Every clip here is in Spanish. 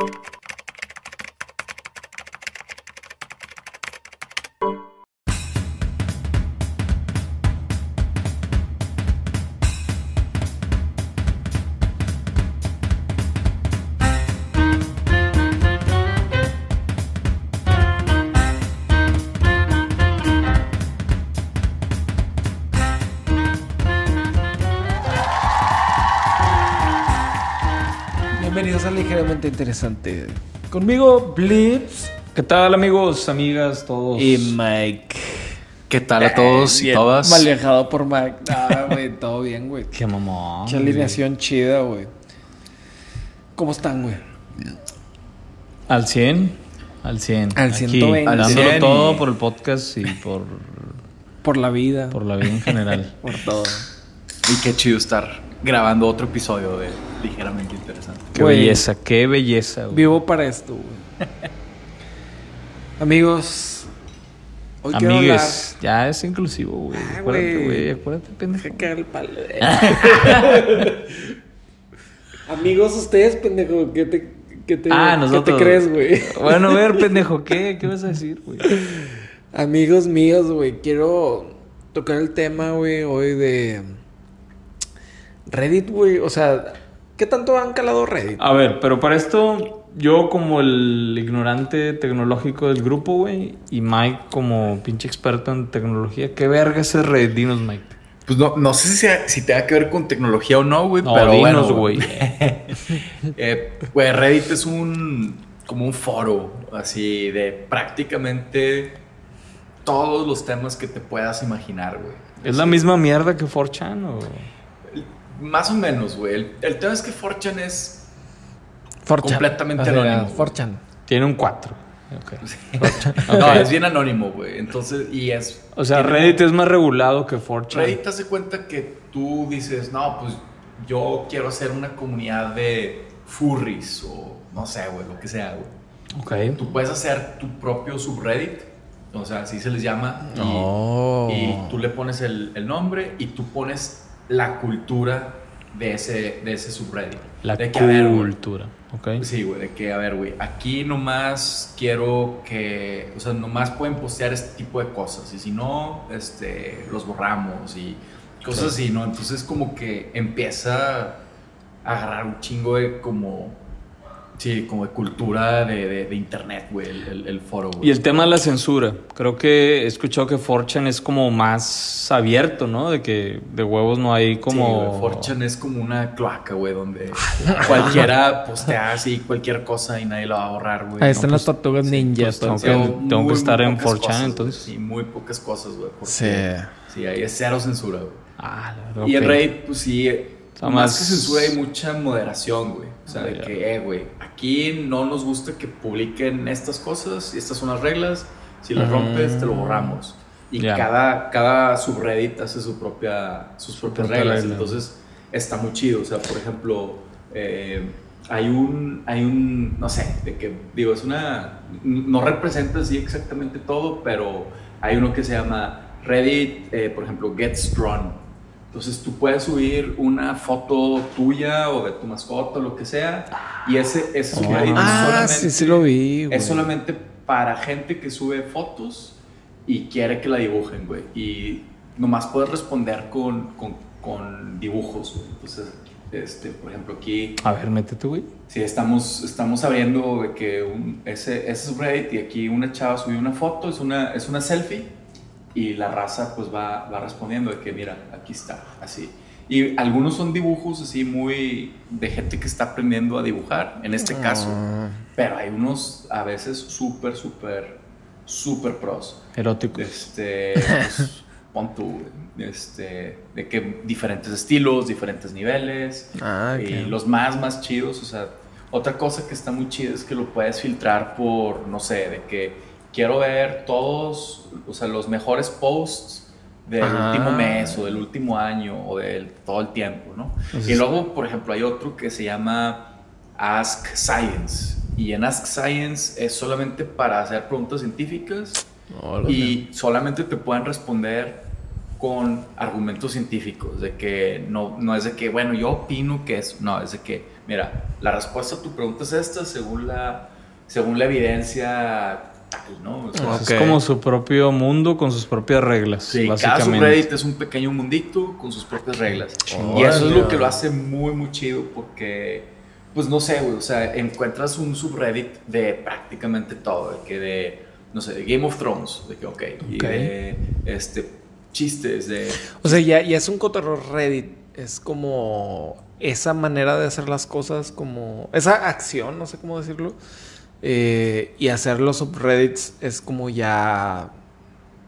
you Interesante. Conmigo, Blips ¿Qué tal amigos, amigas, todos? y Mike. ¿Qué tal a todos y todas? Mal viajado por Mike. Ah, güey, todo bien, güey. Qué mamón. Mucha alineación chida, güey. ¿Cómo están, güey? Al 100, al 100. Al Aquí, 120. Dándolo 100 y- todo por el podcast y por, Por la vida. por la vida en general. por todo. Y qué chido estar grabando otro episodio de Ligeramente Interesante. Qué Güey. belleza, qué belleza. güey. Vivo para esto, güey. Amigos. Hoy quiero hablar. Amigues, ya es inclusivo, güey. Ah, acuérdate, güey. güey, acuérdate, pendejo. Deja el palo. Amigos, ustedes, pendejo, ¿qué te, qué te, Ah, qué te crees, güey? Bueno, a ver, pendejo, ¿qué? ¿Qué vas a decir, güey? Amigos míos, güey, quiero tocar el tema, güey, hoy de Reddit, güey. O sea, ¿qué tanto han calado Reddit? A ver, pero para esto, yo como el ignorante tecnológico del grupo, güey, y Mike como pinche experto en tecnología, ¿qué verga es Reddit? Dinos, Mike. Pues no, no sé si, sea- si tenga que ver con tecnología o no, güey, No, pero dinos, bueno, güey. Eh, Güey, Reddit es un como un foro así de prácticamente todos los temas que te puedas imaginar, güey. ¿Es la misma mierda que 4chan o...? Más o menos, güey. El, el tema es que 4chan es Forchan. completamente O sea, anónimo, güey. Forchan. Tiene un 4. No, Ok. es bien anónimo, güey. Entonces, y es. O sea, Reddit es más regulado que 4chan. Reddit te hace cuenta que tú dices, no, pues yo quiero hacer una comunidad de furries o no sé, güey, lo que sea, güey. Ok. Tú puedes hacer tu propio subreddit, o sea, así se les llama, y, Oh. y tú le pones el, el nombre y tú pones la cultura de ese, de ese subreddit. La de que, a ver, güey, cultura. Ok. Sí, güey, de que, a ver, güey, aquí nomás quiero que, o sea, nomás pueden postear este tipo de cosas y si no, este, los borramos y cosas así, ¿no? Entonces como que empieza a agarrar un chingo de como, sí, como de cultura de, de- de internet, güey, el, el- el foro, güey. Y el tema de la censura. Creo que he escuchado que 4chan es como más abierto, ¿no? De que de huevos no hay como... Sí, güey, 4chan es como una cloaca, güey, donde cualquiera postea así cualquier cosa y nadie lo va a borrar, güey. Ahí No, están pues, las tortugas ninja. pues, tengo entonces. que- tengo que estar en pocas 4chan, cosas, güey, entonces. Sí, muy pocas cosas, güey. porque Sí. Sí, ahí es cero censura, güey. Ah, la verdad, Y en ok. Reddit, pues sí, sea, más más- que censura hay mucha moderación, güey. O sea, Ah, de ya. que, eh, güey, aquí no nos gusta que publiquen estas cosas y estas son las reglas. Si las Mm. rompes, te lo borramos. Y Ya. cada, cada subreddit hace su propia, sus propias propia reglas. regla. Entonces, está muy chido. O sea, por ejemplo, eh, hay un, hay un, no sé, de que, digo, es una, no representa así exactamente todo, pero hay uno que se llama Reddit, eh, por ejemplo, Gets Drawn. Entonces tú puedes subir una foto tuya o de tu mascota o lo que sea, y ese, ese subreddit es Ah, solamente- sí, sí lo vi, es solamente para gente que sube fotos y quiere que la dibujen, güey. Y nomás puedes responder con, con, con dibujos, güey. Entonces, este, por ejemplo, aquí, A ver, métete, güey. si estamos, estamos abriendo que un- ese, ese subreddit y aquí una chava subió una foto, es una, es una selfie y la raza pues va, va respondiendo de que mira, aquí está, así. Y algunos son dibujos así muy de gente que está aprendiendo a dibujar, en este caso. Ah. Pero hay unos a veces súper, súper, súper pros. Eróticos. Este, pues, pon tú, este, de que diferentes estilos, diferentes niveles. Ah. Y los más, más chidos, o sea, otra cosa que está muy chida es que lo puedes filtrar por, no sé, de que quiero ver todos, o sea, los mejores posts del Ah. último mes o del último año o del todo el tiempo, ¿no? Pues y luego, por ejemplo, hay otro que se llama Ask Science. Y en Ask Science es solamente para hacer preguntas científicas sé. y solamente te pueden responder con argumentos científicos, de que no, no es de que, bueno, yo opino que es, no, es de que, mira, la respuesta a tu pregunta es esta según la, según la evidencia tal, ¿no? O sea, Ok. Es como su propio mundo con sus propias reglas, Sí, cada subreddit es un pequeño mundito con sus propias reglas. Y eso es lo que lo hace muy, muy chido porque, pues no sé, güey, o sea, encuentras un subreddit de prácticamente todo, de que de, no sé, de Game of Thrones, de que, ok, y Ok. de, este, chistes, de... O sea, ya, ya es un cotorreo Reddit. Es como esa manera de hacer las cosas, como esa acción, no sé cómo decirlo. Eh, y hacer los subreddits es como ya,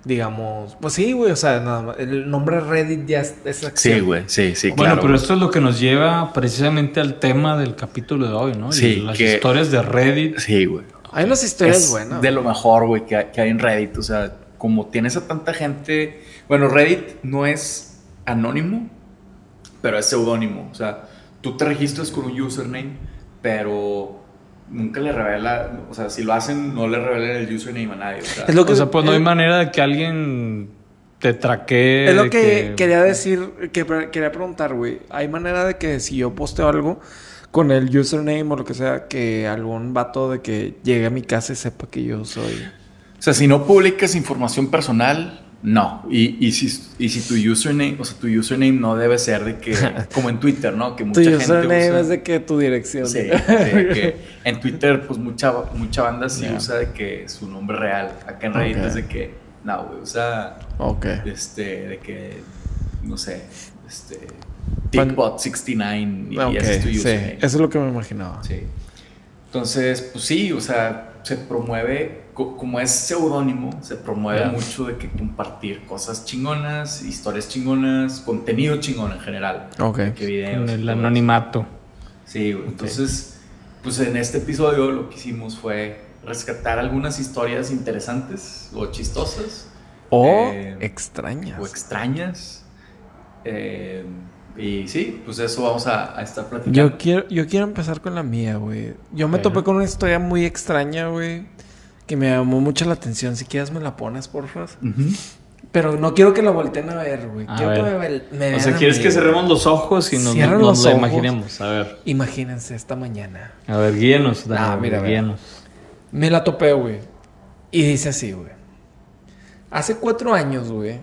digamos, pues sí, güey, o sea, nada más, el nombre Reddit ya es, es acción. sí, sí, Bueno, pero esto es lo que nos lleva precisamente al tema del capítulo de hoy, ¿no? Sí, Las que- historias de Reddit. Sí, güey. Hay unas historias es buenas. de lo mejor, güey, que, hay- que hay en Reddit. O sea, como tienes a tanta gente. Bueno, Reddit no es anónimo, pero es seudónimo. O sea, tú te registras con un username, pero nunca le revela. O sea, si lo hacen, no le revelan el username a nadie. O sea, Es lo que- o sea, pues no hay es- manera de que alguien te traquee. Es lo que, quería decir, que pre- quería preguntar, güey. ¿Hay manera de que si yo posteo algo con el username o lo que sea, que algún vato de que llegue a mi casa y sepa que yo soy... O sea, si no publicas información personal, no. Y, y, si, y si tu username, o sea, tu username no debe ser de que, como en Twitter, ¿no? Que mucha Tu gente username usa- es de que tu dirección. Sí, sí, que en Twitter, pues mucha, mucha banda sí usa de que su nombre real. Acá en Reddit es de que, no, güey, usa ok. este, de que, no sé, este, Pan- Tickbot69 y, Ok, ese es tu sí. username. Eso es lo que me imaginaba. Sí. Entonces, pues sí, o sea, se promueve, co- como es seudónimo, se promueve mucho de que compartir cosas chingonas, historias chingonas, contenido chingón en general. Ok. Que videos. El anonimato. Sí, güey. Entonces, pues en este episodio lo que hicimos fue rescatar algunas historias interesantes o chistosas O Eh, extrañas. o extrañas. Eh, y sí, pues eso vamos a, a estar platicando. Yo quiero, yo quiero empezar con la mía, güey. Yo me topé con una historia muy extraña, güey. Que me llamó mucho la atención. Si quieres me la pones, porfa. Ujú. Pero no quiero que la volteen a ver, güey. A Quiero que ver. me, ve- me O sea, ¿quieres mí, que cerremos los ojos y nos, nos lo ojos. imaginemos? A ver. Imagínense esta mañana. A ver, guíenos, Dani, Ah, mira, guíenos. Me la topé, güey. Y dice así, güey. Hace cuatro años, güey,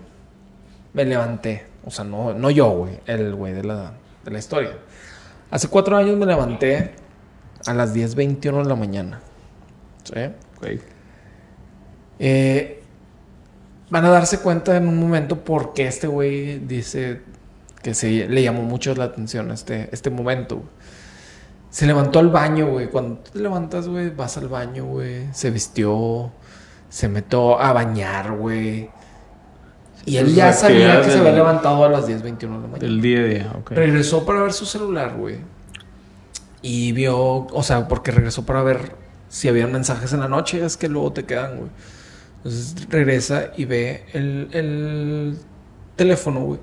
me levanté. O sea, no, no yo, güey. El güey de la, de la historia. Hace cuatro años me levanté a las 10.21 de la mañana. ¿Sí? Ok. Eh, van a darse cuenta en un momento por qué este güey dice que se le llamó mucho la atención este, este momento. Se levantó al baño, güey. Cuando te levantas, güey, vas al baño, güey. Se vistió, se metió a bañar, güey. Y él ya sabía que se había levantado a las 10.21 de la mañana. Del día a día, ok. Regresó para ver su celular, güey. Y vio, o sea, porque regresó para ver si había mensajes en la noche, es que luego te quedan, güey. Entonces regresa y ve el, el teléfono, güey.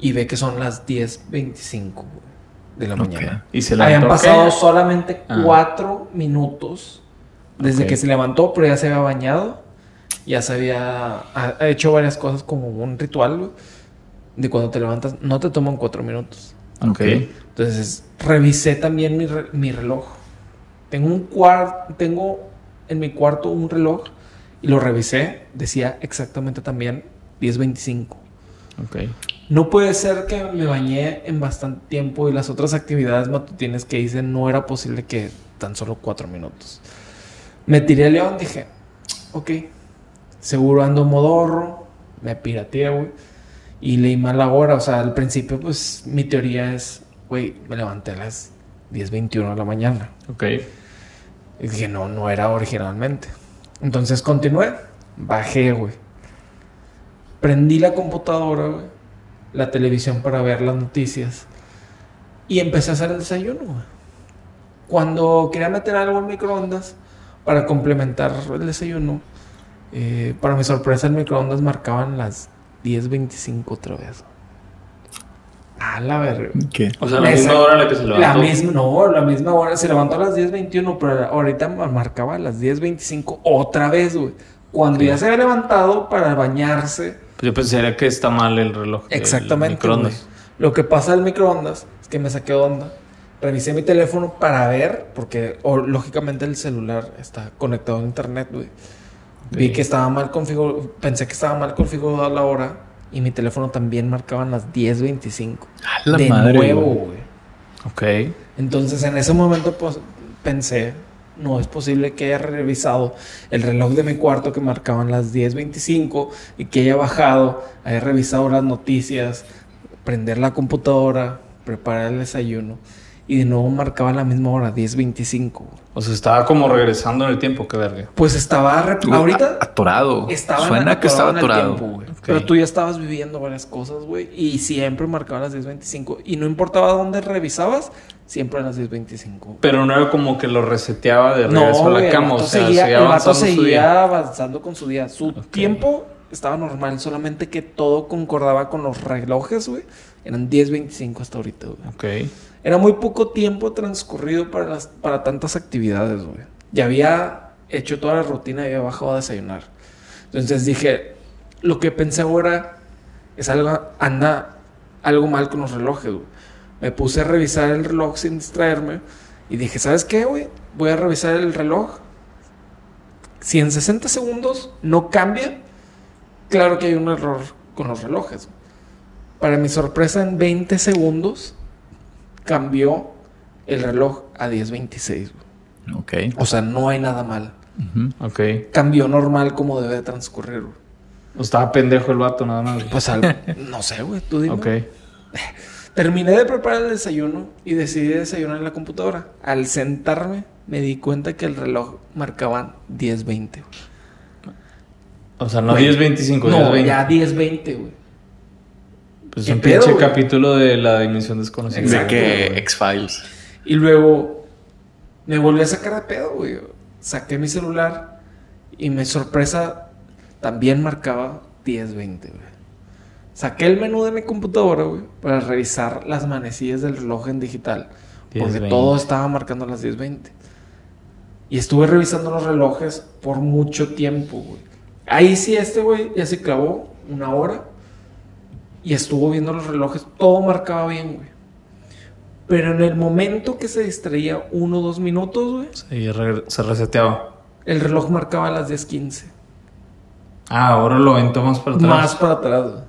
Y ve que son las 10.25 güey, de la mañana. Y se Habían pasado solamente Ah. cuatro minutos desde Ok. que se levantó, pero ya se había bañado. Ya se había ha- ha hecho varias cosas como un ritual, güey. De cuando te levantas, no te toman cuatro minutos. Ok. Entonces, revisé también mi, re- mi reloj. Tengo un cuarto, tengo en mi cuarto un reloj y lo revisé. Decía exactamente también 10.25. Ok. No puede ser que me bañé en bastante tiempo y las otras actividades matutinas que hice no era posible que tan solo cuatro minutos. Me tiré a León, dije, ok, seguro ando modorro, me pirateé, güey, y leí mal la hora. O sea, al principio, pues mi teoría es, güey, me levanté a las 10.21 de la mañana. Ok. Y dije, no, no era originalmente. Entonces continué, bajé, güey. Prendí la computadora, güey, la televisión para ver las noticias. Y empecé a hacer el desayuno, güey. Cuando quería meter algo en microondas para complementar el desayuno, eh, para mi sorpresa, el microondas marcaban las 10.25 otra vez. A la verga. ¿Qué? O sea, la misma hora en la que se levantó. La misma, no, la misma hora. Se levantó a las 10.21, pero ahorita ma- marcaba a las 10.25 otra vez, güey. Cuando ya se había levantado para bañarse, Pues yo pensaría que está mal el reloj. Exactamente. microondas. güey. Lo que pasa al microondas es que me saqué de onda. Revisé mi teléfono para ver, porque o, lógicamente el celular está conectado a internet, güey. Vi Sí. que estaba mal configurado, pensé que estaba mal configurada la hora y mi teléfono también marcaban las 10.25. A la de madre, nuevo, güey. Ok. Entonces en ese momento pues, pensé, no es posible que haya revisado el reloj de mi cuarto que marcaban las 10.25 y que haya bajado, haya revisado las noticias, prender la computadora, preparar el desayuno y de nuevo marcaba la misma hora, 10.25. güey. O sea, estaba como regresando en el tiempo, qué verga. Pues estaba, ahorita atorado. estaba Suena que estaba en el atorado. tiempo, güey. Ok. Pero tú ya estabas viviendo varias cosas, güey, y siempre marcaba las 10.25 y no importaba dónde revisabas, siempre a las 10.25. Pero no era como que lo reseteaba de regreso a la el cama. O vato sea, seguía, seguía el vato avanzando su seguía día. avanzando con su día. Su tiempo estaba normal, solamente que todo concordaba con los relojes, güey. Eran 10.25 hasta ahorita, güey. Ok. Era muy poco tiempo transcurrido para, para tantas actividades, güey. Ya había hecho toda la rutina y había bajado a desayunar. Entonces dije, lo que pensé ahora es algo, anda algo mal con los relojes, güey. Me puse a revisar el reloj sin distraerme y dije, ¿sabes qué, güey? Voy a revisar el reloj. Si en 60 segundos no cambia, claro que hay un error con los relojes. Para mi sorpresa, en 20 segundos cambió el reloj a 10.26. güey. Ok. O sea, no hay nada mal. Ujú. Ok. Cambió normal como debe de transcurrir. güey. O estaba pendejo el vato, nada más. Pues al- no sé, güey, tú dime. Ok. Terminé de preparar el desayuno y decidí desayunar en la computadora. Al sentarme, me di cuenta que el reloj marcaba 10.20. güey. O sea, no Güey. 10.25, No, 10.20. ya 10.20, güey. Pues ¿Qué un pedo, pinche capítulo de la dimensión desconocida. De Exacto, que güey. X-Files. Y luego me volví a sacar de pedo, güey. Saqué mi celular y mi sorpresa también marcaba 10.20, güey. Saqué el menú de mi computadora, güey, para revisar las manecillas del reloj en digital. Porque 10:20. todo estaba marcando las 10.20. Y estuve revisando los relojes por mucho tiempo, güey. Ahí sí este, güey, ya se clavó una hora. Y estuvo viendo los relojes. Todo marcaba bien, güey. Pero en el momento que se distraía uno o dos minutos, güey, Sí, re- se reseteaba. el reloj marcaba las 10.15. Ah, ahora lo aventó más para atrás. Más para atrás, güey.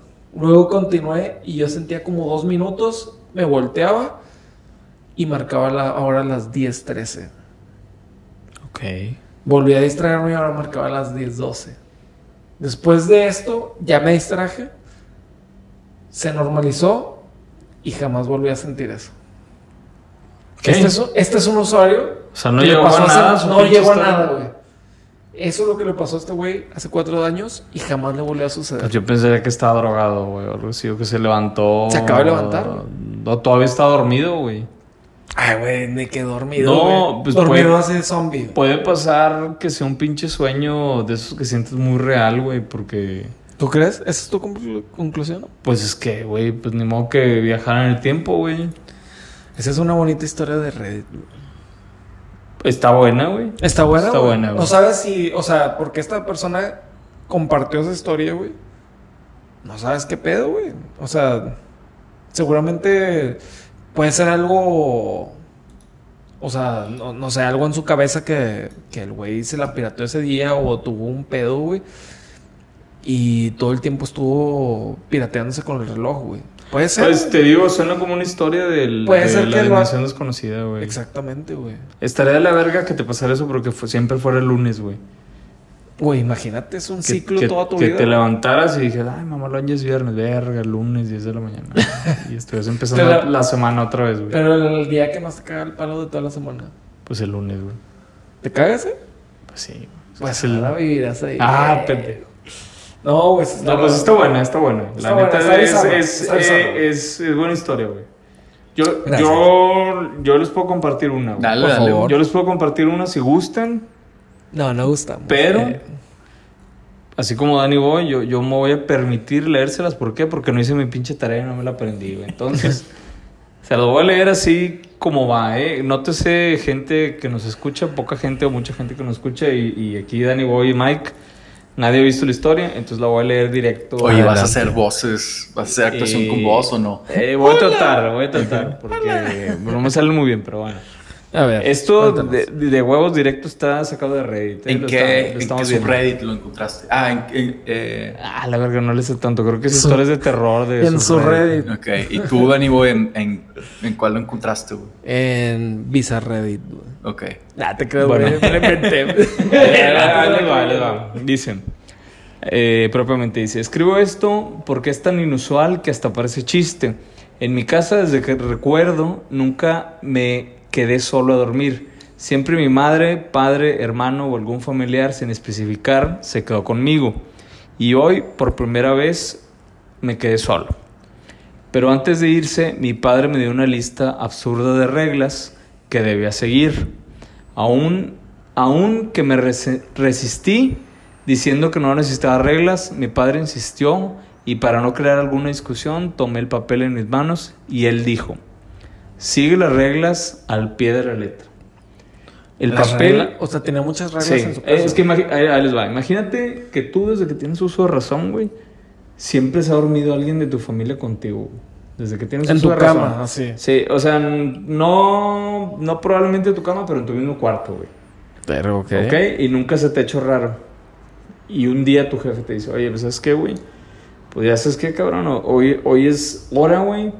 Luego continué y yo sentía como dos minutos, me volteaba y marcaba la, ahora las 10.13. Ok. Volví a distraerme y ahora marcaba las 10.12. Después de esto, ya me distraje, se normalizó y jamás volví a sentir eso. ¿Qué? Este, es, un- este es un usuario. O sea, no llegó a nada. No llegó a nada, güey. Eso es lo que le pasó a este güey hace cuatro años y jamás le volvió a suceder. Pues yo pensaría que estaba drogado, güey. O algo así, o que se levantó. Se acaba de levantar, güey. No, todavía está dormido, güey. Ay, güey, me quedé dormido. No, pues, dormido puede- hace zombie. Puede pasar que sea un pinche sueño de esos que sientes muy real, güey, porque. ¿Tú crees? ¿Esa es tu conclu- conclusión? Pues es que, güey, pues ni modo que viajar en el tiempo, güey. Esa es una bonita historia de Reddit. güey. Está buena, güey. Está buena. Está güey? buena, güey. No sabes si, o sea, porque esta persona compartió esa historia, güey. No sabes qué pedo, güey. O sea, seguramente puede ser algo. O sea, no, no sé, algo en su cabeza que, que el güey se la pirateó ese día o tuvo un pedo, güey. Y todo el tiempo estuvo pirateándose con el reloj, güey. Puede ser. Pues te digo, suena como una historia del, Puede de ser la que dimensión desconocida, güey. Exactamente, güey. Estaría de la verga que te pasara eso porque fue- siempre fuera el lunes, güey. Güey, imagínate, es un Que, ciclo que- toda tu que vida. te güey. levantaras y dijeras, ay, mamá, lo ya es viernes, verga, lunes, 10 de la mañana. y estuvieras empezando la semana otra vez, güey. Pero el día que más te caga el palo de toda la semana. Pues el lunes, güey. ¿Te cagas, eh? Pues sí. Pues Es el- ahora vivirás ahí. Ah, pendejo. No, pues No, pues está buena, está buena. Está la buena, neta es, es, eh, es- es buena historia, güey. Yo, yo, yo les puedo compartir una, güey. Dale, Por dale. favor. Yo les puedo compartir una si gustan. No, no gusta. Pero- Eh, Así como Dani Boy, yo, yo me voy a permitir leérselas. ¿Por qué? Porque no hice mi pinche tarea y no me la aprendí, güey. Entonces, se lo voy a leer así como va, ¿eh? Nótese gente que nos escucha, poca gente o mucha gente que nos escucha. Y, y aquí Dani Boy y Mike Nadie ha visto la historia, entonces la voy a leer directo. Oye, ¿vas a Adelante. hacer voces? ¿Vas a hacer actuación con voz o no? Eh, voy a tratar, voy a tratar, porque no me sale muy bien, pero bueno. A ver. Esto de, de huevos directo está sacado de Reddit. ¿eh? ¿En qué, en qué subreddit lo encontraste? Ah, en, en- eh, Ah, la verga, no le sé tanto. Creo que es historias de terror de En su Reddit. ok. ¿Y tú, Dani en, en, en cuál lo encontraste, güey? En Visa Reddit, güey. Ok. Ah, te creo, Bueno. güey. Me inventé. Dicen, eh, propiamente dice, escribo esto porque es tan inusual que hasta parece chiste. En mi casa, desde que recuerdo, nunca me quedé solo a dormir. Siempre mi madre, padre, hermano o algún familiar, sin especificar, se quedó conmigo. Y hoy, por primera vez, me quedé solo. Pero antes de irse, mi padre me dio una lista absurda de reglas que debía seguir. Aún, aún que me resi- resistí diciendo que no necesitaba reglas, mi padre insistió y para no crear alguna discusión tomé el papel en mis manos y él dijo, sigue las reglas al pie de la letra. El Las papel... reglas- o sea, tenía muchas reglas Sí, en su casa. es que ahí, ahí les va. Imagínate que tú desde que tienes uso de razón, güey, siempre se ha dormido alguien de tu familia contigo. güey. Desde que tienes En uso tu de cama, razón. así. Sí, o sea, no, no probablemente en tu cama, pero en tu mismo cuarto, güey. Pero, ok. ¿Ok? Y nunca se te ha hecho raro. Y un día tu jefe te dice, oye, pues ¿sabes qué, güey? Pues ya sabes qué, cabrón. Hoy, hoy es hora, güey.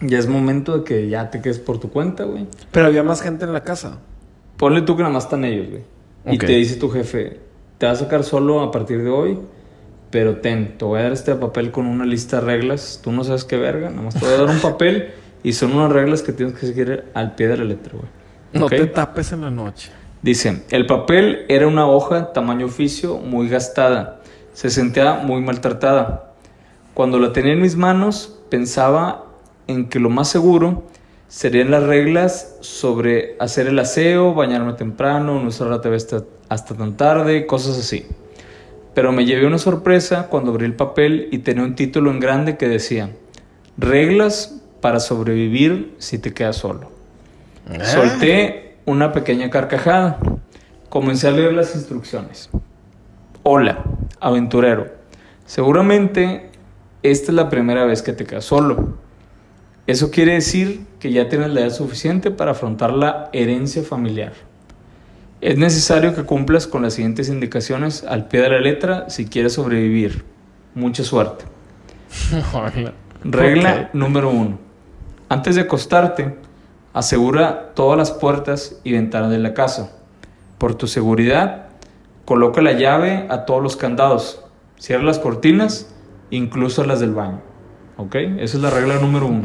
Ya es momento de que ya te quedes por tu cuenta, güey. Pero había más gente en la casa. Ponle tú que nada más están ellos, güey. Y te dice tu jefe, te vas a sacar solo a partir de hoy, pero ten, te voy a dar este papel con una lista de reglas. Tú no sabes qué verga, nada más te voy a dar un papel y son unas reglas que tienes que seguir al pie de la letra, güey. No te tapes en la noche. Dice, el papel era una hoja tamaño oficio muy gastada. Se sentía muy maltratada. Cuando la tenía en mis manos, pensaba en que lo más seguro serían las reglas sobre hacer el aseo, bañarme temprano, no usar la TV hasta, hasta tan tarde, cosas así. Pero me llevé una sorpresa cuando abrí el papel y tenía un título en grande que decía, reglas para sobrevivir si te quedas solo. Solté una pequeña carcajada. Comencé a leer las instrucciones. Hola, aventurero. Seguramente esta es la primera vez que te quedas solo. Eso quiere decir que ya tienes la edad suficiente para afrontar la herencia familiar. Es necesario que cumplas con las siguientes indicaciones al pie de la letra si quieres sobrevivir. Mucha suerte. Regla número uno. Antes de acostarte, asegura todas las puertas y ventanas de la casa. Por tu seguridad, coloca la llave a todos los candados. Cierra las cortinas, incluso las del baño. ¿Ok? Esa es la regla número uno.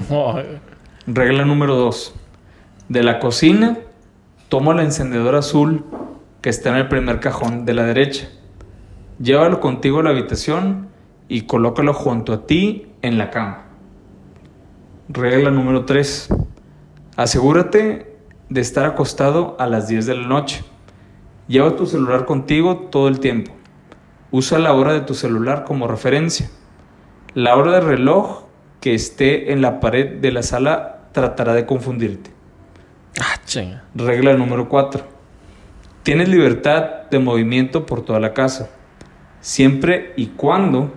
Regla número 2. De la cocina, toma el encendedor azul que está en el primer cajón de la derecha. Llévalo contigo a la habitación y colócalo junto a ti en la cama. Regla número 3. Asegúrate de estar acostado a las 10 de la noche. Lleva tu celular contigo todo el tiempo. Usa la hora de tu celular como referencia. La hora de reloj que esté en la pared de la sala tratará de confundirte. Ah, chinga. Regla número 4. Tienes libertad de movimiento por toda la casa, siempre y cuando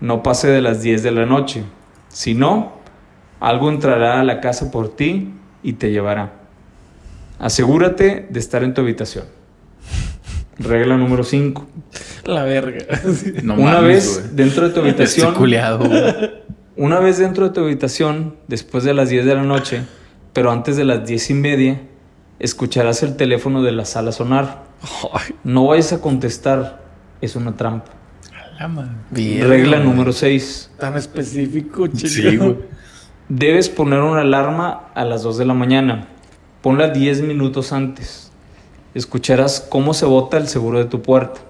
no pase de las 10 de la noche. Si no, algo entrará a la casa por ti y te llevará. Asegúrate de estar en tu habitación. Regla número 5. La verga. No Una mames, vez dentro de tu habitación, culiado, güey. Una vez dentro de tu habitación, después de las 10 de la noche, pero antes de las 10 y media, escucharás el teléfono de la sala sonar. No vayas a contestar, es una trampa. Regla número 6. Tan específico, chinga. Sí, güey. Debes poner una alarma a las 2 de la mañana. Ponla 10 minutos antes. Escucharás cómo se bota el seguro de tu puerta.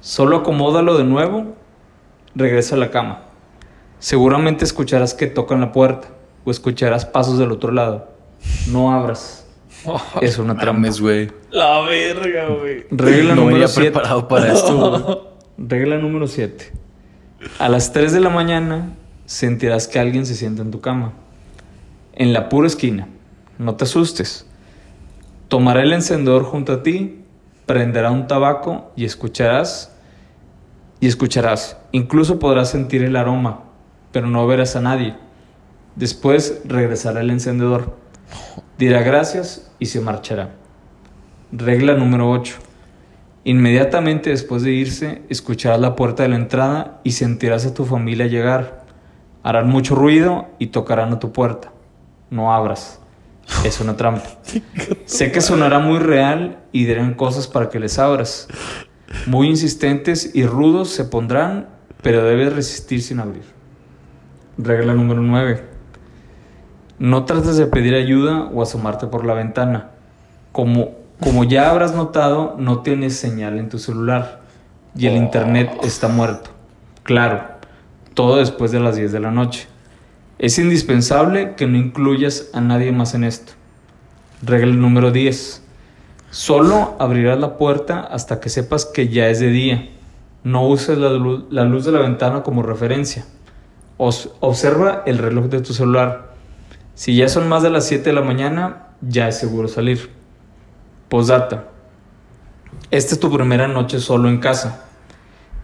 Solo acomódalo de nuevo, regresa a la cama. Seguramente escucharás que tocan la puerta o escucharás pasos del otro lado. No abras. Es una trampa. Mames, güey. La verga, güey. Regla No número venía 7. preparado para esto, güey. Regla número 7. A las 3 de la mañana sentirás que alguien se sienta en tu cama. En la pura esquina. No te asustes. Tomará el encendedor junto a ti, prenderá un tabaco y escucharás y escucharás. Incluso podrás sentir el aroma, pero no verás a nadie. Después regresará el encendedor. Dirá gracias y se marchará. Regla número 8. Inmediatamente después de irse, escucharás la puerta de la entrada y sentirás a tu familia llegar. Harán mucho ruido y tocarán a tu puerta. No abras. Es una trampa. sé que sonará muy real y dirán cosas para que les abras. Muy insistentes y rudos se pondrán, pero debes resistir sin abrir. Regla número 9. No trates de pedir ayuda o asomarte por la ventana. Como, como ya habrás notado, no tienes señal en tu celular y el internet está muerto. Claro, todo después de las 10 de la noche. Es indispensable que no incluyas a nadie más en esto. Regla número 10. Solo abrirás la puerta hasta que sepas que ya es de día. No uses la luz, la luz de la ventana como referencia. Observa el reloj de tu celular. Si ya son más de las 7 de la mañana, ya es seguro salir. Postdata. Esta es tu primera noche solo en casa.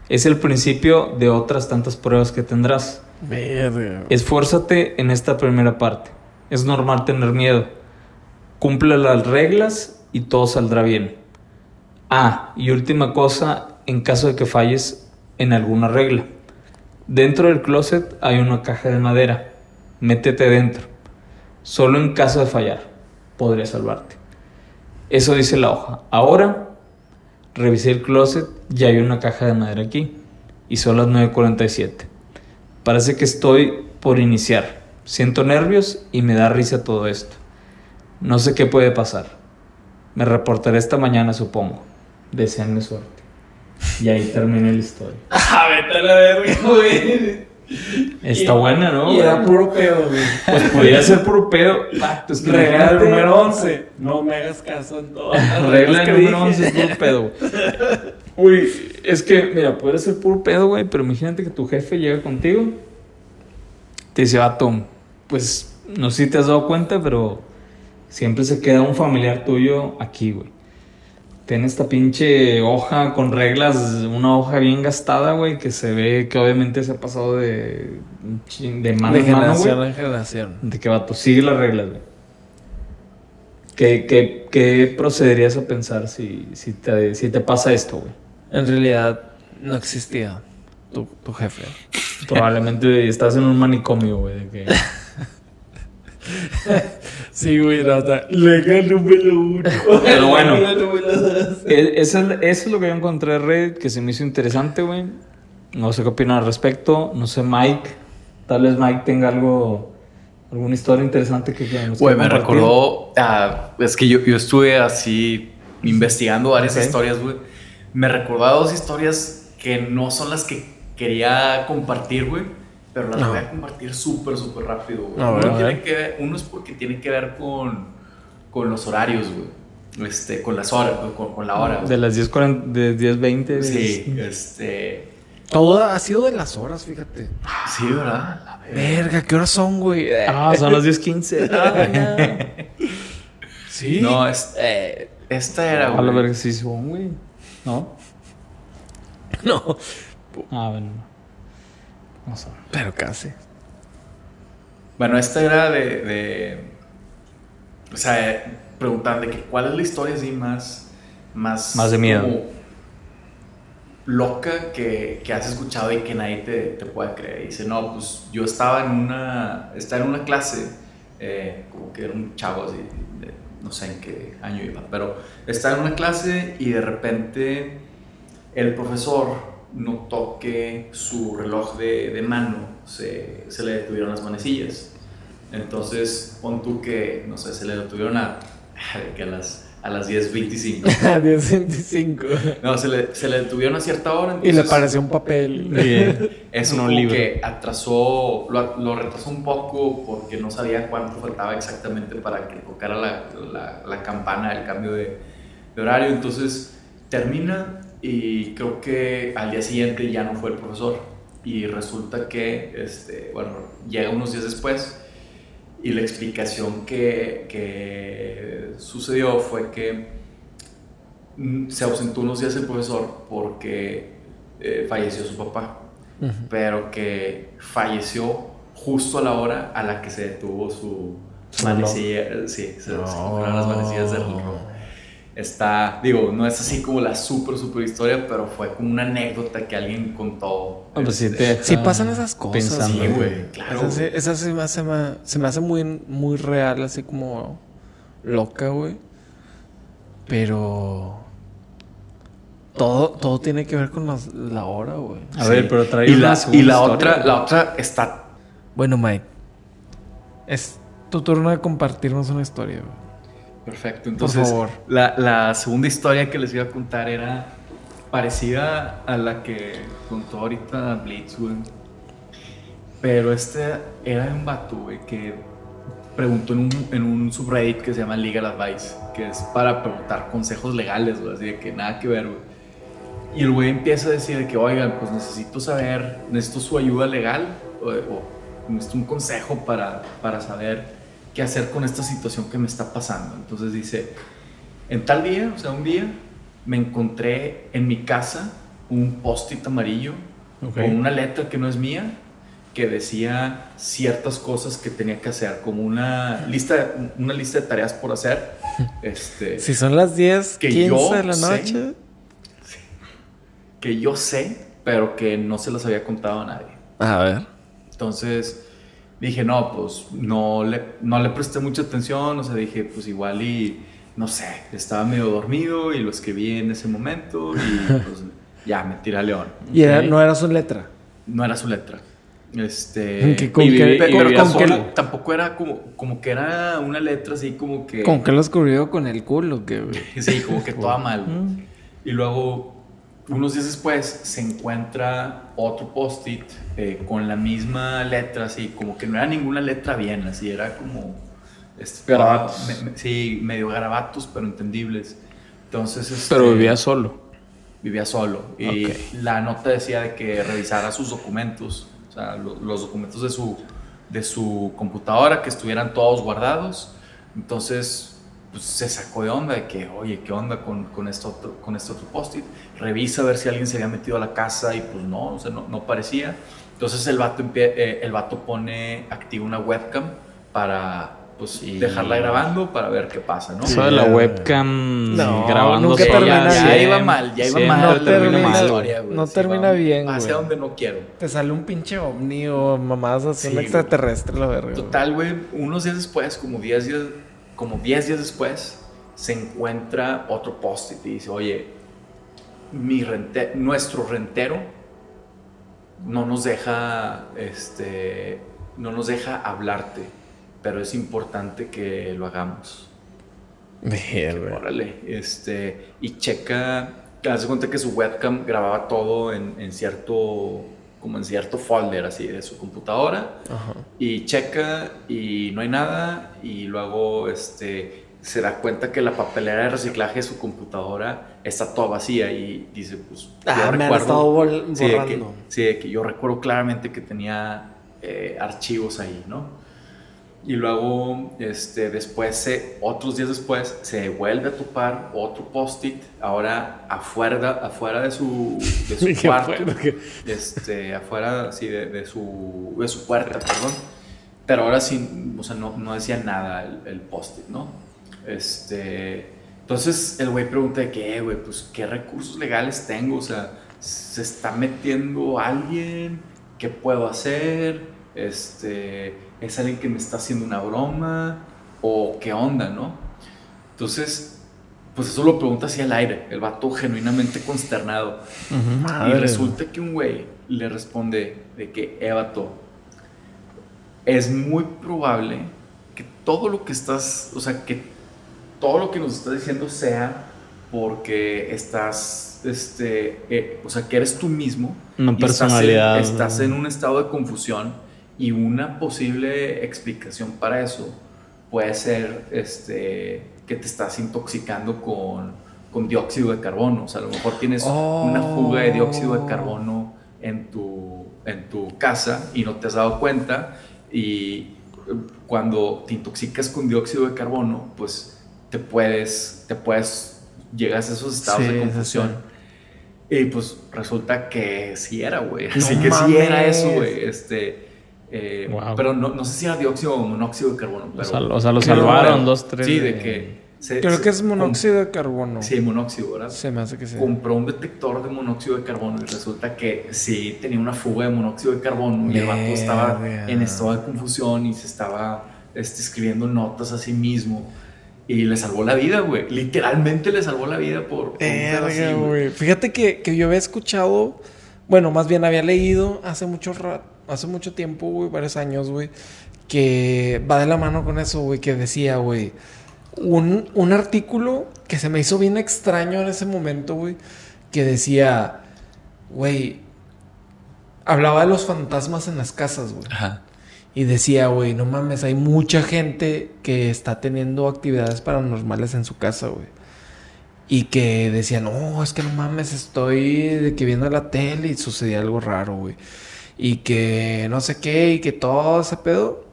Es el principio de otras tantas pruebas que tendrás. Esfuérzate en esta primera parte. Es normal tener miedo. Cumple las reglas y todo saldrá bien. Ah, y última cosa, en caso de que falles en alguna regla. Dentro del closet hay una caja de madera. Métete dentro. Solo en caso de fallar podría salvarte. Eso dice la hoja. Ahora, revisé el closet y hay una caja de madera aquí. Y son las 9.47. Parece que estoy por iniciar. Siento nervios y me da risa todo esto. No sé qué puede pasar. Me reportaré esta mañana, supongo. Deseenme suerte. Y ahí termina la historia. Ah, vete a la verga, güey. Está buena, ¿no? Y era puro pedo, güey. Pues podría ser puro pedo. Es que Regla número 11. No me hagas caso en todo. Regla número 11 es puro pedo. Uy, es que, mira, puede ser puro pedo, güey, pero imagínate que tu jefe llega contigo. Te dice, Tom, pues no sé si te has dado cuenta, pero siempre se queda un familiar tuyo aquí, güey. Tiene esta pinche hoja con reglas, una hoja bien gastada, güey, que se ve que obviamente se ha pasado de, de mano de generación en generación. De que vato, sigue las reglas, güey. ¿Qué, qué, qué procederías a pensar si, si, te, si te pasa esto, güey? En realidad no existía tu, tu jefe. Probablemente estás en un manicomio, güey, de que... Sí, güey, no, legal número uno. Pero bueno, e, eso, es lo que yo encontré en Red que se me hizo interesante, güey. No sé qué opinan al respecto. No sé, Mike. Tal vez Mike tenga algo, alguna historia interesante que Güey, me recordó. es que yo, yo, estuve así investigando varias historias, güey. Me recordó dos historias que no son las que quería compartir, güey pero las voy a compartir súper, súper rápido, güey. uno, tiene que uno es porque tiene que ver con, con los horarios, güey. Este, con las horas, con, con la hora. De las 10.20. De 10, sí, este... Todo ha sido de las horas, fíjate. Sí, ¿verdad? La verga, ¿qué horas son, güey? Ah, son las 10.15. ah, sí. No, es, eh, esta era, güey. A la verga sí son, güey. ¿No? No. Ah, bueno. Pero casi. Bueno, esta era de, o sea, preguntarle que cuál es la historia así más, más, más de miedo. loca que, que, has escuchado y que nadie te, te puede creer. Y dice, no, pues yo estaba en una, estaba en una clase, eh, como que era un chavo así, no sé en qué año iba, pero estaba en una clase y de repente el profesor notó que su reloj de, de mano se, se, le detuvieron las manecillas. Entonces, pon tú que, no sé, se le detuvieron a, a las, a las 10.25. A 10.25. No, se le, se le detuvieron a cierta hora. y le pareció un papel. Eso no que atrasó, lo, lo, retrasó un poco porque no sabía cuánto faltaba exactamente para que tocara la, la, la campana del cambio de, de horario. Entonces, termina y creo que al día siguiente ya no fue el profesor. Y resulta que, este, bueno, llega unos días después y la explicación que, que sucedió fue que mm, se ausentó unos días el profesor porque eh, falleció su papá, pero que falleció justo a la hora a la que se detuvo su manecilla. Sí, se, fueron las manecillas del reloj. Está, digo, no es así como la súper, súper historia, pero fue como una anécdota que alguien contó. Ah, pues este, sí, pasan esas cosas. sí, güey, claro. Esa, esa se, me hace, se me hace muy, muy real, así como loca, güey. Pero todo, todo tiene que ver con la hora, güey. A ver, pero trae y la, y la otra, la otra está. Bueno, Mike. Es tu turno de compartirnos una historia, güey. Perfecto. Entonces, Por favor. La, la, segunda historia que les iba a contar era parecida a la que contó ahorita Blitz, güey. Pero este era un vato, güey, que preguntó en un, en un subreddit que se llama Legal Advice, que es para preguntar consejos legales, güey, así de que nada que ver, güey. Y el güey empieza a decir que, oigan, pues necesito saber, necesito su ayuda legal o, necesito un consejo para, para saber qué hacer con esta situación que me está pasando. Entonces dice, en tal día, o sea, un día, me encontré en mi casa un post-it amarillo con una letra que no es mía que decía ciertas cosas que tenía que hacer, como una lista, una lista de tareas por hacer. Este, si son las 10, que 15 de la noche. que yo sé, pero que no se las había contado a nadie. A ver. Entonces dije, no, pues no le, no le presté mucha atención, o sea, dije, pues igual y, no sé, estaba medio dormido y lo escribí en ese momento y pues ya, me tiré a león. ¿Y no era su letra? No era su letra. Este. pero, tampoco era como, como que era una letra así como que. Como que lo escribió con el culo, que. sí, como que toda mal. Y luego, unos días después, se encuentra otro post-it eh, con la misma letra, así, como que no era ninguna letra bien, así, era como. Este, garabatos. sí, medio garabatos, pero entendibles. Entonces. Este, pero vivía solo. Vivía solo. Y la nota decía de que revisara sus documentos los documentos de su, de su computadora que estuvieran todos guardados. Entonces, pues, se sacó de onda de que, oye, ¿qué onda con, con, esto, otro, con este otro post-it? Revisa a ver si alguien se había metido a la casa y pues no, o sea, no, no parecía. Entonces el vato, eh, el vato pone activa una webcam para pues dejarla grabando para ver qué pasa, ¿no? Eso de la webcam no, grabando nunca termina ya, ya, iba mal, ya iba mal, no termina, mal, no termina bien, Hacia donde no quiero. Te sale un pinche ovni o mamás así un extraterrestre la verga. Total, güey, unos días después, como 10 días como 10 días después se encuentra otro post-it y dice, "Oye, mi rente, nuestro rentero no nos deja este no nos deja hablarte." pero es importante que lo hagamos. Órale, este, y checa, das cuenta que su webcam grababa todo en, en, cierto, como en cierto folder así de su computadora, y checa y no hay nada, y luego este, se da cuenta que la papelera de reciclaje de su computadora está toda vacía y dice, pues, ah, me recuerdo, borrando. Sí, de que, sí, de que yo recuerdo claramente que tenía eh, archivos ahí, ¿no? Y luego, este, después, otros días después, se vuelve a topar otro post-it, ahora afuera, afuera de su, de su cuarto, este, afuera, sí, de, su, de su puerta, perdón. Pero ahora sí, o sea, no, no decía nada el, el post-it, ¿no? Este, entonces el güey pregunta de qué, güey, pues, ¿qué recursos legales tengo? O sea, ¿se está metiendo alguien? ¿Qué puedo hacer? Este es alguien que me está haciendo una broma o qué onda, ¿no? Entonces, pues eso lo pregunta así al aire, el vato genuinamente consternado. y resulta que un güey le responde de que, eh, vato, es muy probable que todo lo que estás, o sea, que todo lo que nos estás diciendo sea porque estás, este, eh, o sea, que eres tú mismo. Una personalidad. estás en un estado de confusión y una posible explicación para eso puede ser este, que te estás intoxicando con, con dióxido de carbono. O sea, a lo mejor tienes una fuga de dióxido de carbono en tu, en tu casa y no te has dado cuenta. Y cuando te intoxicas con dióxido de carbono, pues te puedes, te puedes, llegas a esos estados de confusión. Y pues resulta que sí era, güey. Así No que sí era mames. eso, güey. Este. Eh, Wow. Pero no, no sé si era dióxido o monóxido de carbono. O Pero, sea, o sea, lo salvaron dos, tres. Sí, de que. se- Creo se- que es monóxido de carbono. Sí, monóxido, ¿verdad? Se me hace que sí. compró un detector de monóxido de carbono y resulta que sí tenía una fuga de monóxido de carbono y el vato estaba Verga. en estado de confusión y se estaba este, escribiendo notas a sí mismo y le salvó la vida, güey. Literalmente le salvó la vida por, por un pedo así, Verga, güey. Fíjate que, que yo había escuchado, bueno, más bien había leído hace mucho ra- hace mucho tiempo, güey, varios años, güey, que va de la mano con eso, güey, que decía, güey, un, un artículo que se me hizo bien extraño en ese momento, güey, que decía, güey, hablaba de los fantasmas en las casas, güey. Ajá. Y decía, güey, no mames, hay mucha gente que está teniendo actividades paranormales en su casa, güey. Y que decía, no, es que no mames, estoy de que viendo la tele y sucedía algo raro, güey. Y que no sé qué, y que todo ese pedo.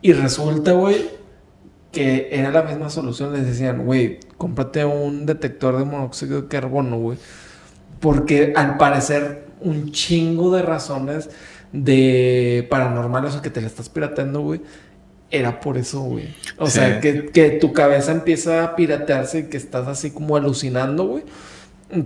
Y resulta, güey, que era la misma solución. Les decían, güey, cómprate un detector de monóxido de carbono, güey. Porque al parecer un chingo de razones de paranormales o que te la estás pirateando, güey. Era por eso, güey. O Sí. sea, que, que tu cabeza empieza a piratearse y que estás así como alucinando, güey.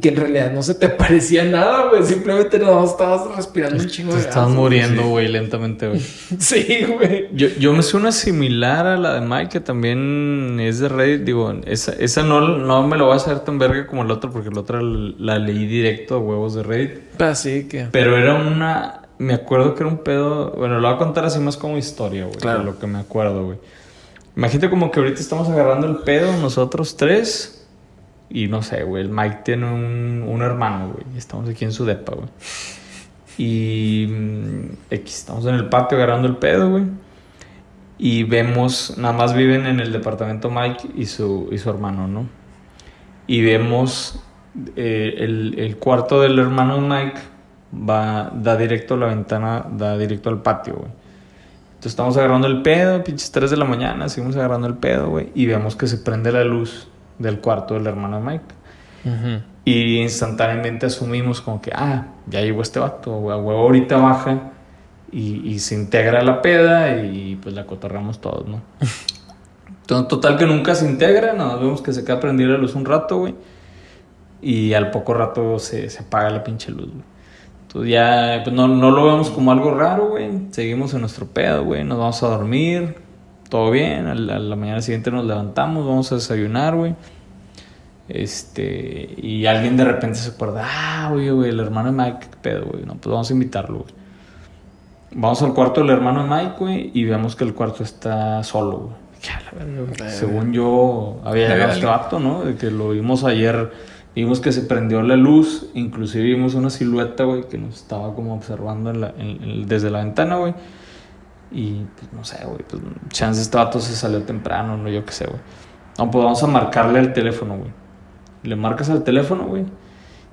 Que en realidad no se te parecía nada, güey. Simplemente no estabas respirando un chingo Te de güey. muriendo, güey, lentamente, güey. Sí, güey. Yo, yo me sé una similar a la de Mike, que también es de Reddit. Digo, esa, esa no, no me lo voy a hacer tan verga como la otra, porque la otra la leí directo a huevos de Reddit. Así que. Pero era una. Me acuerdo que era un pedo. Bueno, lo voy a contar así más como historia, güey. Claro. lo que me acuerdo, güey. Imagínate como que ahorita estamos agarrando el pedo, nosotros tres. Y no sé, güey. El Mike tiene un, un hermano, güey. Estamos aquí en su depa, güey. Y. mm, X, estamos en el patio agarrando el pedo, güey. Y vemos. Nada más viven en el departamento Mike y su, y su hermano, ¿no? Y vemos. eh, el, el cuarto del hermano Mike va, da directo a la ventana, da directo al patio, güey. Entonces estamos agarrando el pedo, pinches 3 de la mañana, seguimos agarrando el pedo, güey. Y vemos que se prende la luz del cuarto del hermano de Mike. Y instantáneamente asumimos como que, ah, ya llegó este vato, huevo ahorita baja y, y se integra la peda y pues la cotorramos todos, ¿no? Entonces, total que nunca se integra, nada más vemos que se queda prendida la luz un rato, güey. Y al poco rato se, se apaga la pinche luz, güey. Entonces ya pues no, no lo vemos como algo raro, güey. Seguimos en nuestro pedo, güey. Nos vamos a dormir. Todo bien. A la, a la mañana siguiente nos levantamos, vamos a desayunar, güey. Este, y alguien de repente se acuerda, ah, güey, güey, el hermano de Mike, qué pedo, güey. No, pues vamos a invitarlo, güey. Vamos al cuarto del hermano de Mike, güey, y vemos que el cuarto está solo, güey. Que a la güey. Según yo, había llegado este vato, ¿no? De que lo vimos ayer, vimos que se prendió la luz, inclusive vimos una silueta, güey, que nos estaba como observando en la- en- en- desde la ventana, güey. Y pues no sé, güey, pues chance este vato se salió temprano, no yo qué sé, güey. No, pues vamos a marcarle al teléfono, güey. Le marcas al teléfono, güey,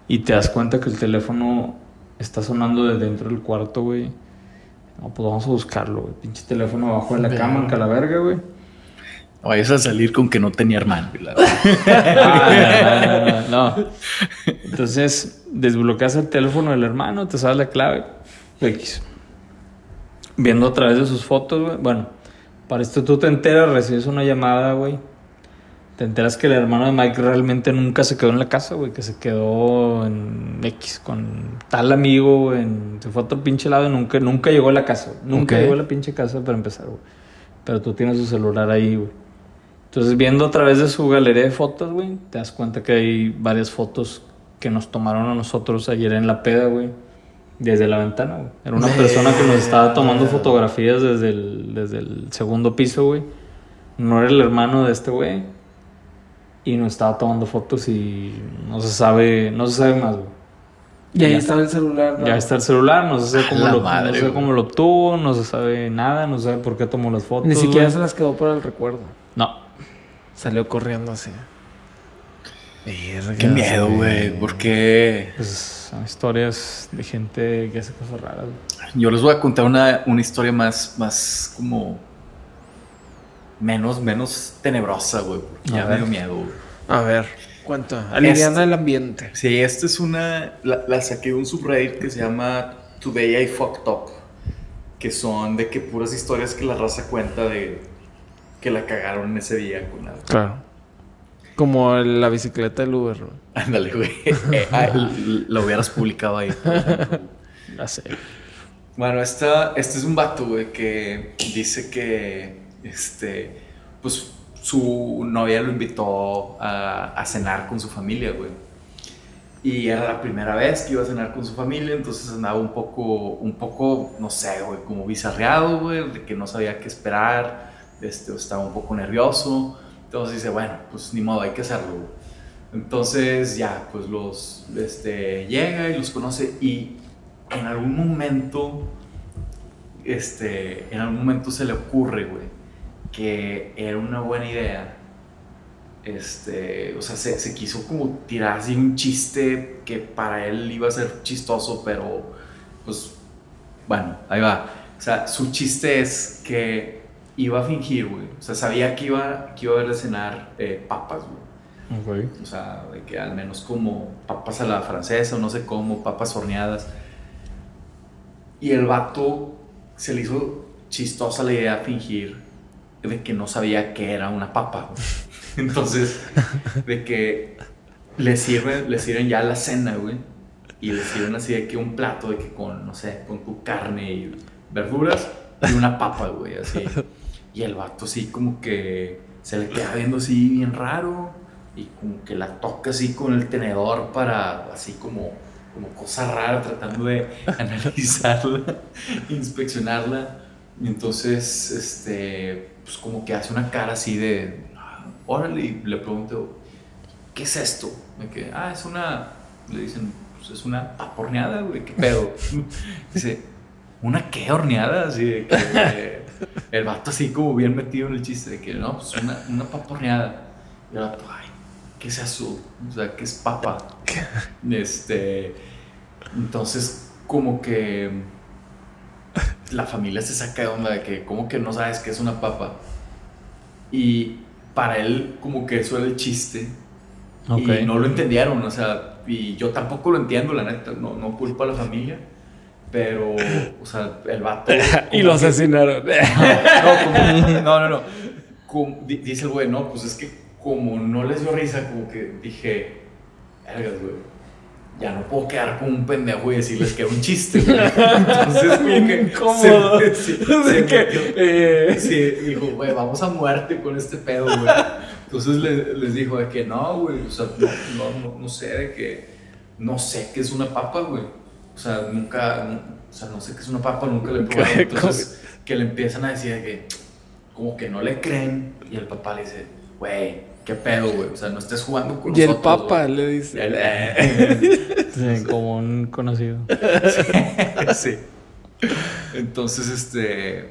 y te das cuenta que el teléfono está sonando de dentro del cuarto, güey. No, pues vamos a buscarlo, güey. Pinche teléfono abajo de la cama, en la verga, güey. No vayas a salir con que no tenía hermano. güey, la verdad. Ah, no, no, no. Entonces, desbloqueas el teléfono del hermano, te sabes la clave. X. Viendo a través de sus fotos, güey. Bueno, para esto tú te enteras, recibes una llamada, güey. Te enteras que el hermano de Mike realmente nunca se quedó en la casa, güey. Que se quedó en X con tal amigo, güey. Se fue a otro pinche lado y nunca, nunca llegó a la casa. Nunca llegó a la pinche casa para empezar, güey. Pero tú tienes su celular ahí, güey. Entonces, viendo a través de su galería de fotos, güey, te das cuenta que hay varias fotos que nos tomaron a nosotros ayer en la peda, güey. Desde la ventana, güey. Era una persona que nos estaba tomando fotografías desde el, desde el segundo piso, güey. No era el hermano de este güey. Y nos estaba tomando fotos y no se sabe, no se sabe más, güey. Y ahí Ya. estaba el celular. ¿no? Ya está el celular, no se sabe cómo, la lo, madre, no güey. cómo lo obtuvo, no se sabe nada, no se sabe por qué tomó las fotos. Ni siquiera güey. se las quedó para el recuerdo. No. Salió corriendo así. Verga, Qué miedo, güey. Porque Pues son historias de gente que hace cosas raras. yo les voy a contar una, una historia más, más como. Menos, menos tenebrosa, güey. Ya me ver. dio miedo, güey. A ver. ¿Cuánto? Aliviana el ambiente. Sí, esta es una. La, la saqué de un subreddit que se llama Today I Fucked Up. Que son de que puras historias que la raza cuenta de que la cagaron ese día con algo. Claro. Como la bicicleta del Uber. Ándale, güey. Eh, ah, lo hubieras publicado ahí. Ya sé. Bueno, esta, este es un vato, güey, que dice que, este, pues su novia lo invitó a, a cenar con su familia, güey. Y era la primera vez que iba a cenar con su familia, entonces andaba un poco, un poco, no sé, güey, como bizarreado, güey, de que no sabía qué esperar, este, estaba un poco nervioso. Entonces dice, bueno, pues ni modo, hay que hacerlo. Entonces ya, pues los, este, llega y los conoce y en algún momento, este, en algún momento se le ocurre, güey, que era una buena idea. Este, o sea, se, se quiso como tirar así un chiste que para él iba a ser chistoso, pero pues, bueno, ahí va. O sea, su chiste es que iba a fingir, güey. O sea, sabía que iba, que iba a haber de cenar eh, papas, güey. O sea, de que al menos como papas a la francesa o no sé cómo, papas horneadas. Y el vato se le hizo chistosa la idea de fingir de que no sabía que era una papa. güey. Entonces, de que le sirven, le sirven ya la cena, güey. Y le sirven así de que un plato de que con, no sé, con tu carne y verduras y una papa, güey, así. Y el vato así como que se le queda viendo así bien raro y como que la toca así con el tenedor para así como, como cosa rara tratando de analizarla, inspeccionarla. Y entonces, este, pues como que hace una cara así de, "Ah, órale, y le pregunto, ¿qué es esto? De que, ah, es una, le dicen, pues es una papa horneada, güey, ¿qué pedo? Dice, ¿una qué horneada? Así de que, eh, el vato así como bien metido en el chiste de que, no, pues una, una papa horneada. Y el vato, ay, ¿qué es eso? O sea, ¿qué es papa? Este, entonces, como que la familia se saca de onda de que, como que no sabes qué es una papa? Y para él, como que eso era el chiste. Ok. Y no lo entendieron, o sea, y yo tampoco lo entiendo, la neta, no, no culpo a la familia. Pero, o sea, el vato. y lo asesinaron. no, como- no, no, no. Como- di- dice el güey, no, pues es que como no les dio risa, como que dije, vergas, güey. Ya no puedo quedar como un pendejo y decirles que era un chiste, güey. Entonces, como que. incómodo. se- sí, se que, eh, Sí, dijo, güey, vamos a muerte con este pedo, güey. Entonces le- les dijo de que no, güey, o sea, no, no, no, no sé, de que no sé qué es una papa, güey. O sea, nunca, no- o sea, no sé qué es una papa, nunca le he probado. Entonces, que le empiezan a decir de que, como que no le creen, y el papá le dice, güey, qué pedo, güey, o sea, no estés jugando con y el nosotros, papa güey". le dice. El- eh, Sí, como un conocido. sí. Entonces, este.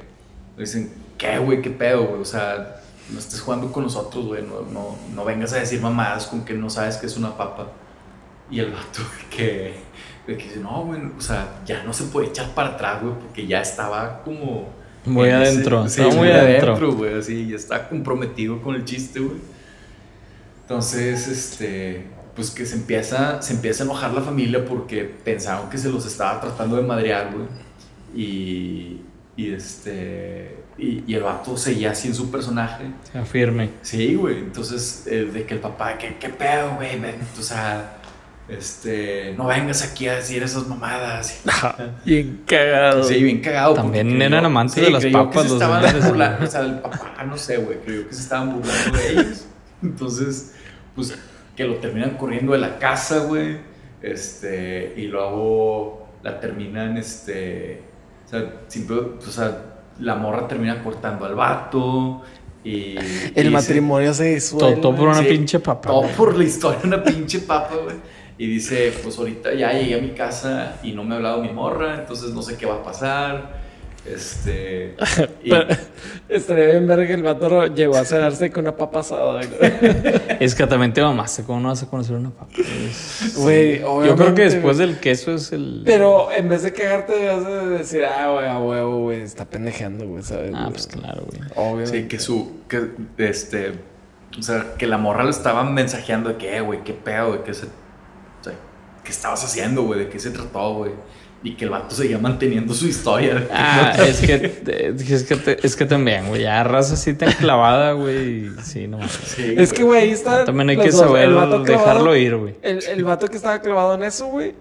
Dicen, ¿qué, güey? ¿Qué pedo, güey? O sea, no estés jugando con nosotros, güey. No, no, no vengas a decir mamadas con que no sabes que es una papa. Y el vato que, de que dice, no, güey, o sea, ya no se puede echar para atrás, güey, porque ya estaba como. Muy ese- adentro, sí, estaba muy adentro. güey, así, ya está comprometido con el chiste, güey. Entonces, este, pues que se empieza, se empieza a enojar la familia porque pensaron que se los estaba tratando de madrear, güey. Y, y este, y, y el vato seguía así en su personaje. Se afirme. Sí, güey. Entonces, eh, de que el papá, ¿qué, qué pedo, güey? O sea, este, no vengas aquí a decir esas mamadas. Bien cagado. Sí, bien cagado. También eran amantes sí, de las papas se los estaban burlando, o sea, el papá, no sé, güey, creyó que se estaban burlando de ellos. Entonces, pues, que lo terminan corriendo de la casa, güey. Este, y luego la terminan, este, o sea, siempre, o sea, la morra termina cortando al vato. Y, El y matrimonio se disuelve. Todo, todo por una Sí, pinche papa. todo por la historia, una pinche papa, güey. Y dice, pues ahorita ya llegué a mi casa y no me ha hablado mi morra, entonces no sé qué va a pasar. Este. y- estaría bien ver que el vato llegó a cenarse con una papa asada. güey. Es que también te mamaste. ¿Cómo no vas a conocer una papa? Es- Güey, Yo creo que después güey. del queso es el. Pero en vez de cagarte, debes de decir, ah, güey, a huevo, güey, está pendejeando, güey, ¿sabes? Ah, güey? pues claro, güey. Obviamente. sí, que su. Que, este. O sea, que la morra le estaba mensajeando de que, eh, güey, qué pedo, de qué se. ¿Qué estabas haciendo, güey? ¿De qué se trató, güey? Y que el vato seguía manteniendo su historia. Ah, es que, es que, te- es que también, güey, ya raza así tan clavada, güey. y Sí, no mames. Sí, Es que, güey, ahí está. También hay que dos. saber El vato clavado- dejarlo ir, güey. El, el vato que estaba clavado en eso, güey.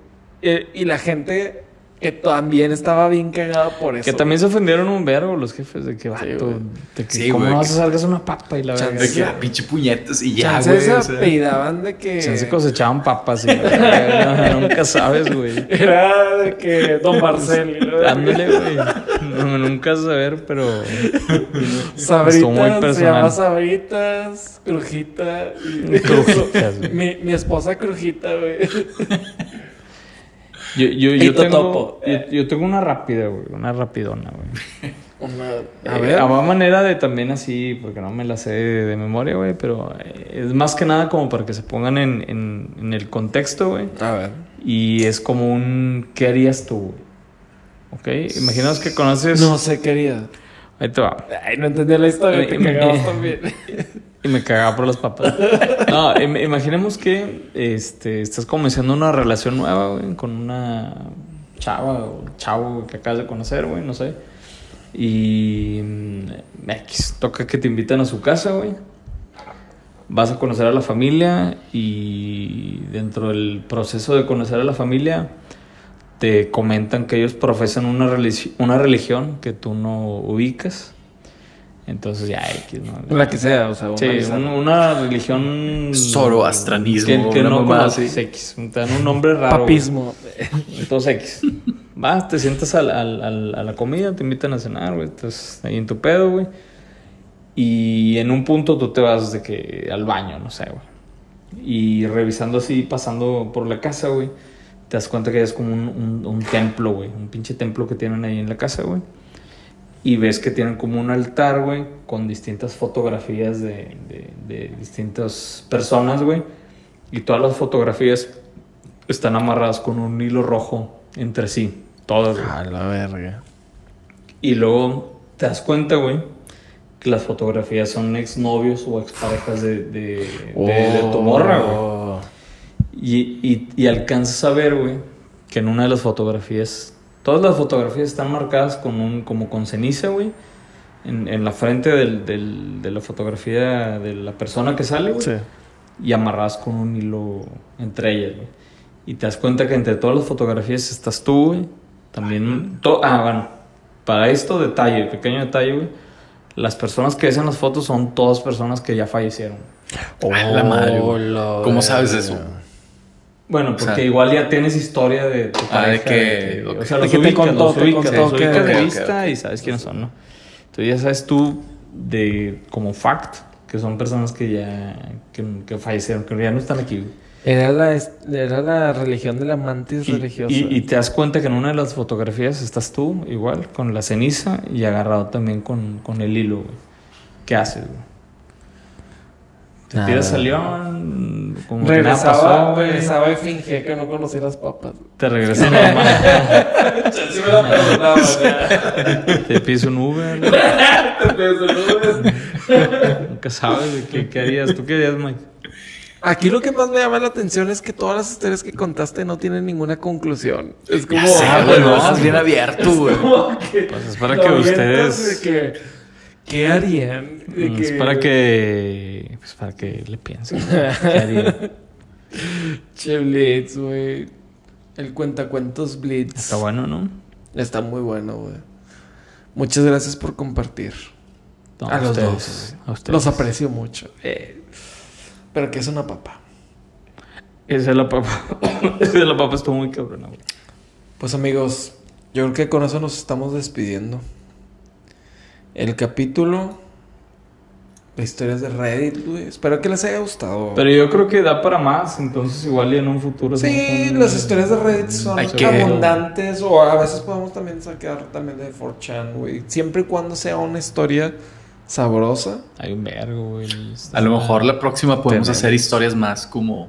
eh, y la gente que también estaba bien cagada por eso. Que también se ofendieron un vergo los jefes de que, vato, güey. de que Sí, ¿cómo güey, no vas que- a salgas una papa y la verdad. De que, ah, pinche puñetes y ya, güey. se o sea. apellidaban de que. Se cosechaban papas y la nunca sabes, güey. Era de que Don Marcel. Ándale, güey. No, nunca saber, pero. Sabritas, se llama Sabritas, Crujita. y- Crujitas, güey. mi, mi esposa Crujita, güey. Yo, yo, yo, tengo, yo, yo tengo una rápida, güey. Una rapidona, güey. Una- a Eh, ver. a manera de también así, porque no me la sé de, de memoria, güey, pero eh, es más que nada como para que se pongan en, en, en el contexto, güey. A ver. Y es como un ¿qué harías tú, güey? ¿Ok? Imaginaos que conoces. No sé, querida. Ahí te va. Ay, no entendí la historia, te cagabas eh. también. Y me cagaba por las papas. No, im- imaginemos que este, estás comenzando una relación nueva, güey, con una chava o chavo que acabas de conocer, güey, no sé. Y mm, X, toca que te invitan a su casa, güey. Vas a conocer a la familia y dentro del proceso de conocer a la familia te comentan que ellos profesan una, religi- una religión que tú no ubicas. Entonces ya X, ¿no? La que sea, o sea, una Sí, un- una religión. Zoroastranismo, Que, que no conoces. X. Te dan un nombre raro. güey. Papismo. Entonces X. Vas, te sientas al- al- al- a la comida, te invitan a cenar, güey. Estás ahí en tu pedo, güey. Y en un punto tú te vas de que al baño, no sé, güey. Y revisando así, pasando por la casa, güey. Te das cuenta que es como un, un- un templo, güey. Un pinche templo que tienen ahí en la casa, güey. Y ves que tienen como un altar, güey, con distintas fotografías de, de- de distintas personas, güey. Y todas las fotografías están amarradas con un hilo rojo entre sí. Todas, güey. A la verga. Y luego te das cuenta, güey, que las fotografías son exnovios o exparejas de, de, de, de tu morra, güey. Oh. Y, y, y alcanzas a ver, güey, que en una de las fotografías, todas las fotografías están marcadas con un, como con ceniza, güey. En, en la frente del, del- de la fotografía de la persona que sale, güey. Sí. Y amarradas con un hilo entre ellas, güey. Y te das cuenta que entre todas las fotografías estás tú, güey. También... to- ah, bueno. Para esto, detalle, pequeño detalle, güey. Las personas que ves en las fotos son todas personas que ya fallecieron. A la madre, güey. ¿Cómo sabes eso? Bueno, O porque sea- igual ya tienes historia de tu Ah, de pareja. que- o sea, De los que te ubicas, contó, los te ubicas, contó los ubicas de vista y sabes quiénes son, ¿no? Entonces ya sabes tú de como fact que son personas que ya que, que fallecieron, que ya no están aquí. güey. Era la, era la religión de la mantis Y, religiosa. y- y te das cuenta que en una de las fotografías estás tú igual con la ceniza y agarrado también con, con el hilo, güey. ¿Qué haces, güey? Te Nada. tiras al león, como que nada regresaba, pasó, regresaba y fingía que no conocía las papas. Te regresa normal. Sí me la. Te pides un Uber. Te pienso, ¿no? Nunca sabes de qué, qué harías. ¿Tú qué harías, Mike? Aquí lo que más me llama la atención es que todas las historias que contaste no tienen ninguna conclusión. Es como. Ya sé, ah, güey, lo dejas bien abierto, güey. Pues es para que ustedes- de que, ¿Qué harían? De Es que- para que. Pues para que le piensen. ¿Qué haría? Che Blitz, güey. El cuentacuentos Blitz. Está bueno, ¿no? Está muy bueno, güey. Muchas gracias por compartir. No, a los ustedes, dos. A ustedes. Los aprecio mucho. Eh, pero que es una papa. Esa es la papa. Esa es la papa estuvo muy cabrona, güey. Pues amigos, yo creo que con eso nos estamos despidiendo. El capítulo historias de Reddit, güey. Espero que les haya gustado. Pero yo creo que da para más, entonces igual y en un futuro. sí, las historias de Reddit son que- abundantes o a veces podemos también sacar también de 4chan, güey. Siempre y cuando sea una historia sabrosa. Hay un vergo, güey. A lo mejor la próxima podemos Tenemos. hacer historias más como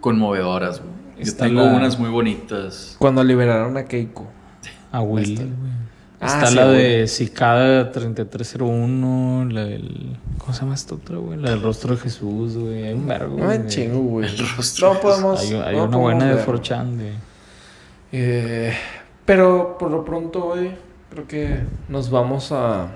conmovedoras, güey. Yo Está tengo la- unas muy bonitas. Cuando liberaron a Keiko. A Willy, Está. güey. Ah, Está sí, la güey. de Cicada 3301, la del... ¿Cómo se llama esta otra, güey? La del rostro de Jesús, güey. Hay un vergo, No güey. chingo, güey. El rostro No podemos. Hay, hay no una buena de. 4chan de... Eh, pero por lo pronto hoy creo que nos vamos a.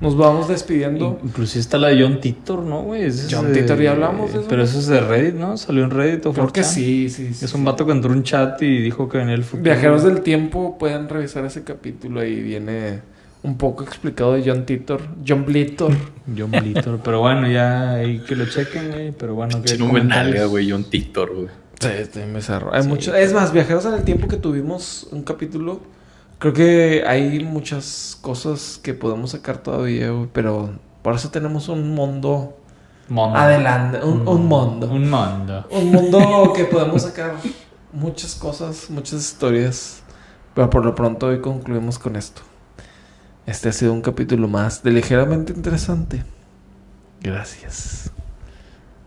Nos vamos despidiendo. Inclusive está la de John Titor, ¿no, güey? Es John de- Titor, ¿ya hablamos de eso? Pero eso es de Reddit, ¿no? Salió en Reddit o Creo que 4chan. sí, sí. sí, Es un sí. vato que entró en un chat y dijo que venía el futuro. Viajeros del tiempo pueden revisar ese capítulo ahí viene un poco explicado de John Titor, John Blitor. John Blitor. Pero bueno, ya ahí que lo chequen, güey. Pero bueno, que Si no me nalga, güey, John Titor, güey. Sí, este me cerró. Hay Sí. mucho- es más, viajeros en el tiempo que tuvimos un capítulo, creo que hay muchas cosas que podemos sacar todavía, güey, pero por eso tenemos un mundo Mondo. adelante, un, un mundo. Un mundo. Un mundo que podemos sacar muchas cosas, muchas historias. Pero por lo pronto hoy concluimos con esto. Este ha sido un capítulo más de ligeramente interesante. Gracias.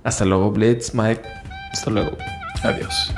Hasta luego, Blitz, Mike. Hasta luego. Adiós.